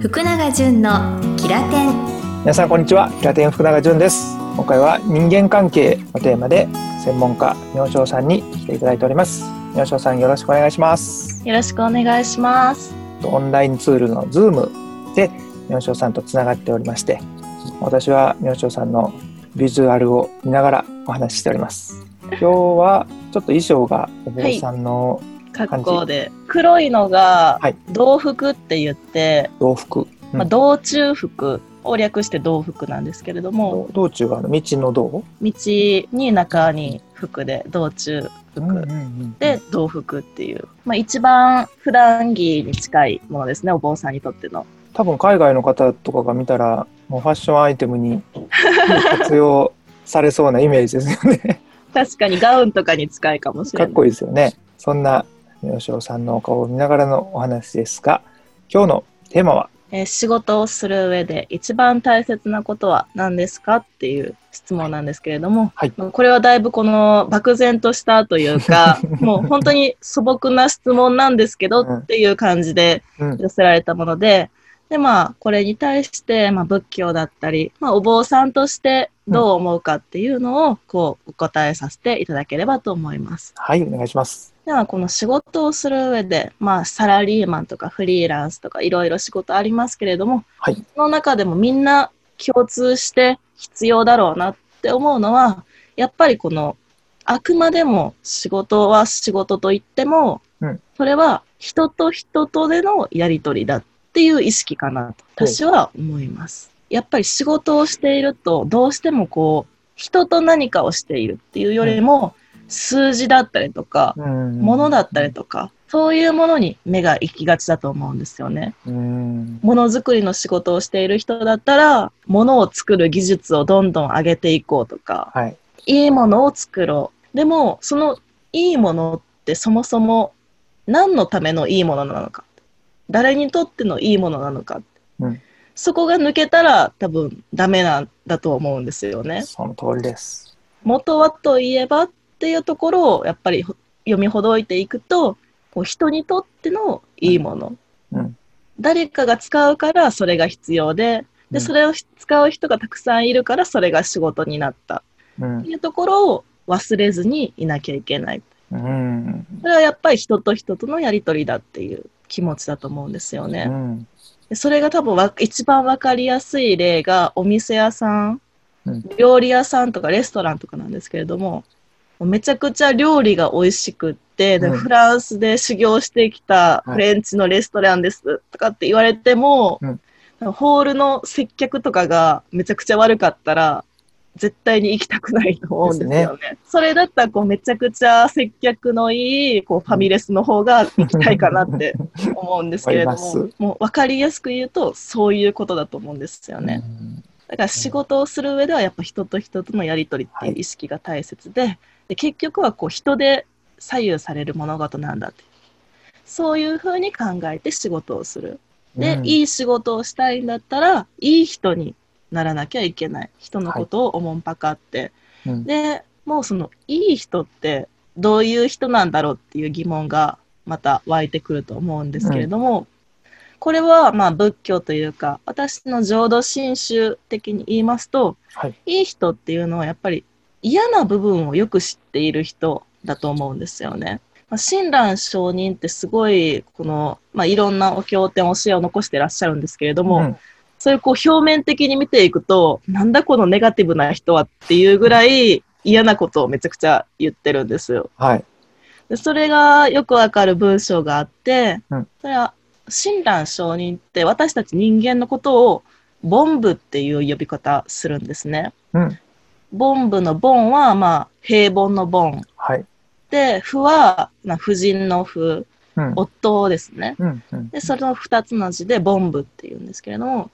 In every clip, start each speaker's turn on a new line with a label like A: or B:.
A: 福永純のキラテン。
B: 皆さんこんにちは。キラテン福永純です。今回は人間関係のテーマで専門家明正さんに来ていただいております。明正さんよろしくお願いします。
C: よろしくお願いします。
B: オンラインツールのズームで明正さんとつながっておりまして私は明正さんのビジュアルを見ながらお話ししております。今日はちょっと衣装がお坊さんの
C: 格好で。黒いのが道服って言って、
B: 道服、うん。
C: まあ、道中服を略して道服なんですけれども
B: 道中があの道の道？
C: 道に中に服で道中服、
B: うんうんうん。
C: で道服っていう、まあ、一番普段着に近いものですねお坊さんにとっての。
B: 多分海外の方とかが見たらもうファッションアイテムに 活用されそうなイメージですよね。
C: 確かにガウンとかに近いかもしれない。
B: かっこいいですよね。そんな明正さんのお顔を見ながらのお話ですが今日のテーマは？
C: えー仕事をする上で一番大切なことは何ですかっていう質問なんですけれども、
B: はい。
C: まあこれはだいぶこの漠然としたというか もう本当に素朴な質問なんですけど
B: うん。
C: っていう感じで
B: うん。
C: 寄せられたもので、でまあこれに対して、まあ、仏教だったり、まあ、お坊さんとしてどう思うかっていうのをこうお答えさせていただければと思います。
B: はいお願いします
C: ではこの仕事をする上で、まあ、サラリーマンとかフリーランスとかいろいろ仕事ありますけれども、
B: はい
C: その中でもみんな共通して必要だろうなって思うのはやっぱりこのあくまでも仕事は仕事といっても、
B: うん
C: それは人と人とでのやり取りだっていう意識かなと私は思います。やっぱり仕事をしているとどうしてもこう人と何かをしているっていうよりも、数字だったりとか、
B: うん
C: ものだったりとか、そういうものに目が行きがちだと思うんですよね。
B: うん
C: ものづくりの仕事をしている人だったら、ものを作る技術をどんどん上げていこうとか、
B: はい
C: いいものを作ろう。でも、そのいいものってそもそも何のためのいいものなのか。誰にとってのいいものなのか。
B: うん
C: そこが抜けたら多分ダメなんだと思うんですよね。
B: その通りです
C: 元はといえばっていうところをやっぱりほ読みほどいていくとこう人にとってのいいもの、
B: うん。
C: 誰かが使うからそれが必要で
B: うん。
C: でそれを使う人がたくさんいるからそれが仕事になった。
B: うん。
C: っていうところを忘れずにいなきゃいけない。
B: うん。
C: それはやっぱり人と人とのやり取りだっていう気持ちだと思うんですよね。
B: うん。
C: でそれが多分わ一番わかりやすい例がお店屋さん、
B: うん。
C: 料理屋さんとかレストランとかなんですけれどもめちゃくちゃ料理が美味しくってで
B: うん。
C: フランスで修行してきたフレンチのレストランですとかって言われても、
B: うん。
C: ホールの接客とかがめちゃくちゃ悪かったら絶対に行きたくないと思うんですよね。それだったらこうめちゃくちゃ接客のいいこうファミレスの方が行きたいかなって思うんですけれども、もう分かりやすく言うと、そういうことだと思うんですよね。だから仕事をする上では、やっぱ人と人とのやり取りっていう意識が大切で、で結局はこう人で左右される物事なんだって。そういうふうに考えて仕事をする。で、
B: うん
C: いい仕事をしたいんだったら、いい人にならなきゃいけない。人のことをおもんぱかって。
B: うん
C: で、もうその、いい人ってどういう人なんだろうっていう疑問がまた湧いてくると思うんですけれども、これはまあ仏教というか、私の浄土真宗的に言いますと、
B: はい
C: いい人っていうのはやっぱり嫌な部分をよく知っている人だと思うんですよね。まあ、親鸞上人ってすごい、この、まあ、いろんなお経典、教えを残してらっしゃるんですけれども、
B: うん
C: それをこう表面的に見ていくと、なんだこのネガティブな人はっていうぐらい嫌なことをめちゃくちゃ言ってるんですよ。
B: はい
C: でそれがよくわかる文章があって、
B: うん
C: それは親鸞上人って私たち人間のことをボンブっていう呼び方するんですね。
B: うん
C: ボンブのボンはまあ平凡のボン
B: はい。
C: で、夫はまあ夫人の夫、
B: うん。
C: 夫ですね。
B: うんうん。
C: で、その二つの字でボンブっていうんですけれども、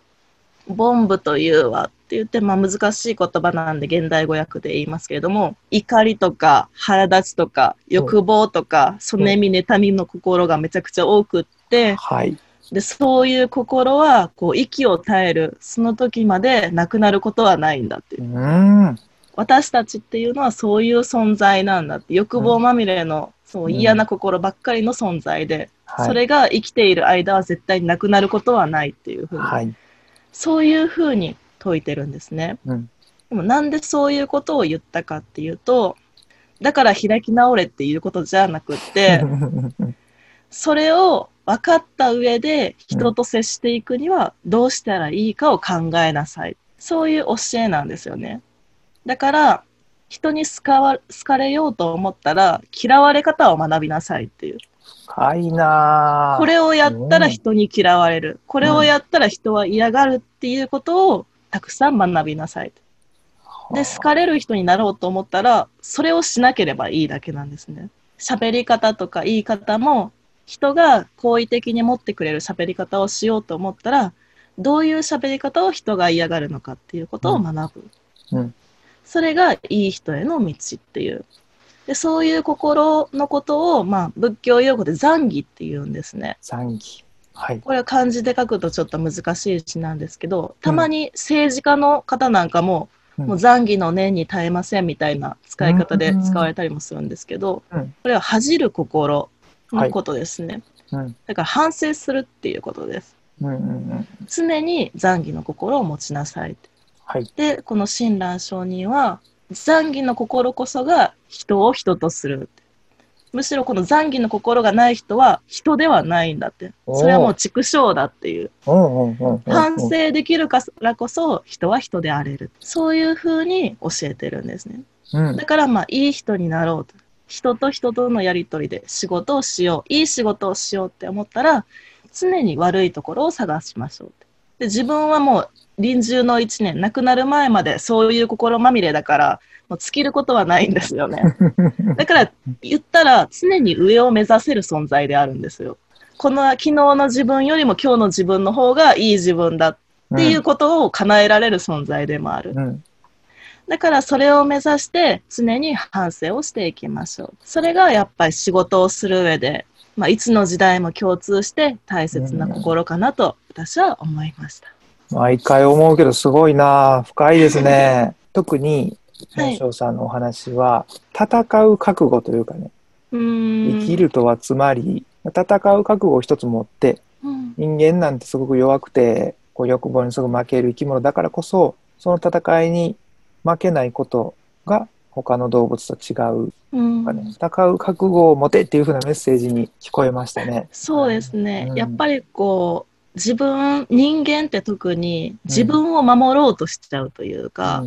C: ボンブというはって言って、まあ難しい言葉なんで現代語訳で言いますけれども、怒りとか腹立ちとか欲望とか、そねみ妬みの心がめちゃくちゃ多くって、
B: はい。
C: で、そういう心は、こう、息を絶える、その時までなくなることはないんだっていう。う。
B: ん
C: 私たちっていうのはそういう存在なんだって、欲望まみれのそううん嫌な心ばっかりの存在で、
B: はい。
C: それが生きている間は絶対になくなることはないっていうふうに、
B: はい。
C: そういうふうに説いてるんですね。
B: うん。
C: でもなんでそういうことを言ったかっていうと、だから開き直れっていうことじゃなくって、それを分かった上で人と接していくにはどうしたらいいかを考えなさい。そういう教えなんですよね。だから、人に好かわ好かれようと思ったら嫌われ方を学びなさいっていう。
B: かいなー
C: これをやったら人に嫌われる。これをやったら人は嫌がるっていうことをたくさん学びなさい。で、好かれる人になろうと思ったら、それをしなければいいだけなんですね。喋り方とか言い方も、人が好意的に持ってくれる喋り方をしようと思ったら、どういう喋り方を人が嫌がるのかっていうことを学ぶ。
B: うん
C: それがいい人への道っていう。でそういう心のことを、まあ、仏教用語で残儀って言うんですね。
B: 残機。はい。
C: これは漢字で書くとちょっと難しい字なんですけど、たまに政治家の方なんかも、
B: うん
C: もう残儀の念に耐えませんみたいな使い方で使われたりもするんですけど、
B: うん
C: これは恥じる心のことですね。
B: うん。
C: だから反省するっていうことです。
B: うんうんうん。
C: 常に残儀の心を持ちなさいって。
B: はい。
C: で、この親鸞上人は、残儀の心こそが人を人とする。むしろこの残儀の心がない人は人ではないんだって。それはもう畜生だっていう。反省できるからこそ人は人であれる。そういうふうに教えてるんですね。
B: うん
C: だからまあいい人になろうと。人と人とのやりとりで仕事をしよう。いい仕事をしようって思ったら常に悪いところを探しましょうって。で自分はもう臨終の一年、亡くなる前までそういう心まみれだからもう尽きることはないんですよね。だから言ったら常に上を目指せる存在であるんですよ。この昨日の自分よりも今日の自分の方がいい自分だっていうことを叶えられる存在でもある。
B: うん。
C: だからそれを目指して常に反省をしていきましょう。それがやっぱり仕事をする上で、まあ、いつの時代も共通して大切な心かなと私は思いました。
B: 毎回思うけどすごいな。深いですね。特に、
C: はい。
B: 南さんのお話は、戦う覚悟というかね、生きるとはつまり、戦う覚悟を一つ持って、
C: うん。
B: 人間なんてすごく弱くて、こう欲望にすぐ負ける生き物だからこそ、その戦いに負けないことが他の動物と違う。
C: うん。
B: 戦う覚悟を持てっていう風なメッセージに聞こえましたね。
C: そうですね、
B: うん。
C: やっぱりこう自分人間って特に自分を守ろうとしちゃうというか、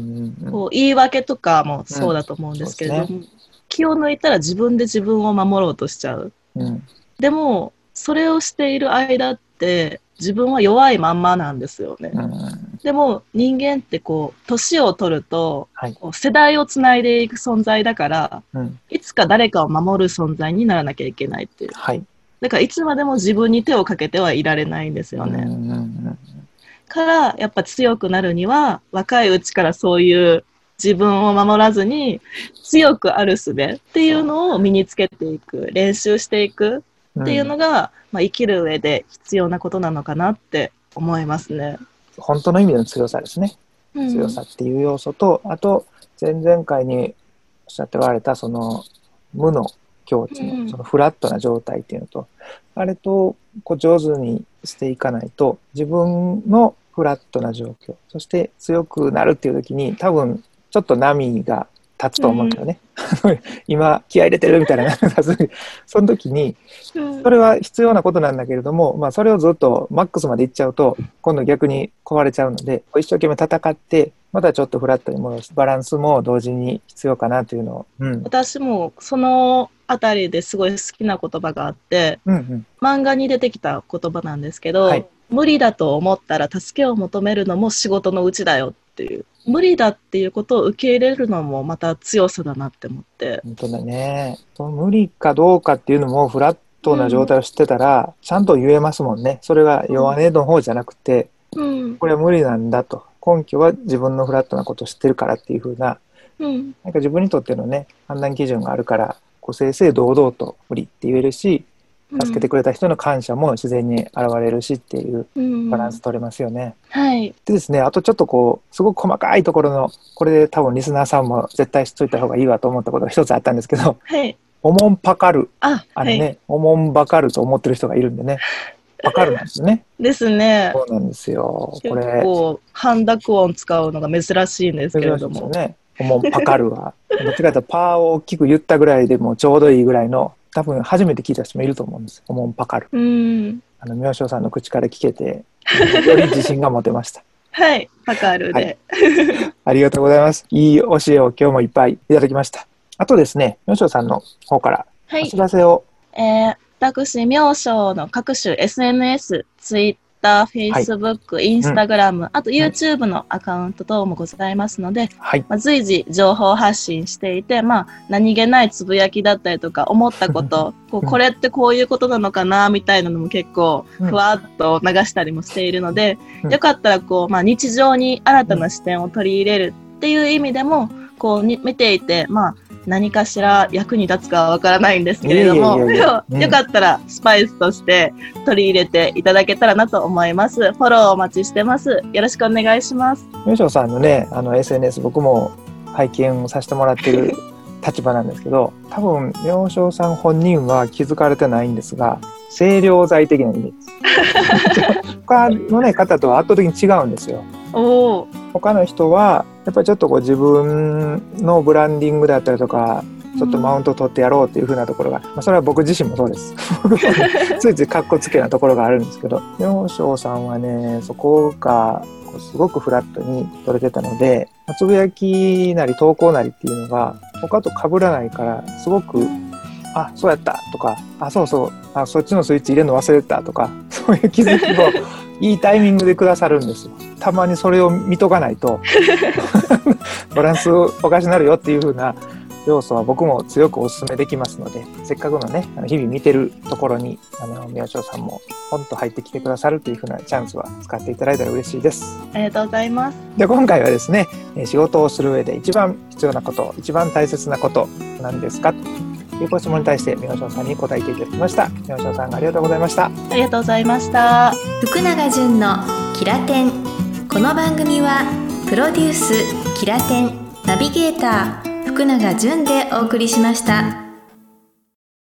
C: こう言い訳とかもそうだと思うんですけれども、
B: うんそう
C: 気を抜いたら自分で自分を守ろうとしちゃう。
B: うん
C: でも、それをしている間って、自分は弱いまんまなんですよね。
B: うん
C: でも、人間ってこう、年を取ると、
B: はい。
C: 世代をつないでいく存在だから、
B: うん
C: いつか誰かを守る存在にならなきゃいけないっていう。
B: はい。
C: だから、いつまでも自分に手をかけてはいられないんですよね。
B: うんうんうん
C: から、やっぱ強くなるには、若いうちからそういう自分を守らずに、強くある術っていうのを身につけていく、練習していく
B: うん
C: っていうのが、まあ、生きる上で必要なことなのかなって思いますね。
B: 本当の意味での強さですね。
C: うん
B: 強さっていう要素と、あと、前々回におっしゃっておられた、その、無の境地
C: うん
B: の、そのフラットな状態っていうのと、あれと、こう、上手にしていかないと、自分のフラットな状況、そして強くなるっていう時に、多分、ちょっと波が立つと思うんだよね。今、気合い入れてるみたいな。その時に、
C: うん
B: それは必要なことなんだけれども、まあ、それをずっとマックスまでいっちゃうと、今度逆に壊れちゃうので、一生懸命戦って、またちょっとフラットに戻す。バランスも同時に必要かなというのを。うん。
C: 私もそのあたりですごい好きな言葉があって、
B: うんうん。
C: 漫画に出てきた言葉なんですけど、
B: はい
C: 無理だと思ったら助けを求めるのも仕事のうちだよっていう。無理だっていうことを受け入れるのもまた強さだなって思って。
B: 本当だね。その無理かどうかっていうのもフラットな状態を知ってたら、ちゃんと言えますもんね。それが弱音の方じゃなくて、
C: うん。
B: これは無理なんだと。根拠は自分のフラットなことを知ってるからっていうふうな、
C: うん。
B: なんか自分にとってのね、判断基準があるから、こう正々堂々と無理って言えるし、助けてくれた人の感謝も自然に現れるしっていう
C: うん
B: バランス取れますよね。
C: はい。
B: でですね、あとちょっとこう、すごく細かいところの、これで多分リスナーさんも絶対知っといた方がいいわと思ったことが一つあったんですけど、
C: はい。
B: おもんぱかる。
C: あ、
B: あれね、
C: はい。
B: おもんばかると思ってる人がいるんでね。パカるなんですね。
C: ですね。
B: そうなんですよ。こ
C: 結
B: れ、
C: 構、半濁音使うのが珍しいんですけれども。
B: ね。おもんぱかるは。どっちかというとパーを大きく言ったぐらいでもちょうどいいぐらいの、多分初めて聞いた人もいると思うんです。おもんぱかる。
C: うん。
B: あの、明星さんの口から聞けて、より自信が持てました。
C: はい。パカルで。
B: ありがとうございます。いい教えを今日もいっぱいいただきました。あとですね、明星さんの方から
C: はい
B: お知。らせを、
C: えー、私、明星の各種 SNS、Twitter、Facebook、Instagram、あと YouTube のアカウント等もございますので、
B: はい。
C: まあ、随時情報発信していて、まあ、何気ないつぶやきだったりとか、思ったこと、こう
B: うん
C: これってこういうことなのかな、みたいなのも結構、
B: うん。
C: ふわっと流したりもしているので、
B: うん。
C: よかったら、こう、まあ、日常に新たな視点を取り入れるっていう意味でも、こうに、見ていて、まあ、何かしら役に立つかはわからないんですけれども、
B: いやいやいやうん
C: よかったらスパイスとして取り入れていただけたらなと思います。フォローお待ちしてます。よろしくお願いします。
B: 明星さんのね、あの SNS 僕も拝見させてもらってる 立場なんですけど、多分明星さん本人は気づかれてないんですが、清涼剤的なイメージです。他のね、方とは圧倒的に違うんですよ。他の人は、やっぱりちょっとこう自分のブランディングだったりとか、ちょっとマウント取ってやろうっていう風なところが、まあ、それは僕自身もそうです。ついついかっこつけなところがあるんですけど、明星さんはね、そこがこうすごくフラットに取れてたので、まあつぶやきなり投稿なりっていうのが他と被らないから、すごく、あ、そうやったとか、あ、そうそう、あ、そっちのスイッチ入れるの忘れてたとか、そういう気づきをいいタイミングでくださるんですよ。たまにそれを見とかないと、バランスおかしになるよっていう風な要素は僕も強くお勧めできますので、せっかくのね、あの日々見てるところに、あの、宮翔さんもポンと入ってきてくださるっていう風なチャンスは使っていただいたら嬉しいです。
C: ありがとうございます。
B: で、今回はですね、えー仕事をする上で一番必要なこと、一番大切なことなんですか？というご質問に対して、宮翔さんに答えていただきました。宮翔さんありがとうございました。
C: ありがとうございました。
A: 福永純のキラテンこの番組はプロデュースキラテンナビゲーター福永純でお送りしました。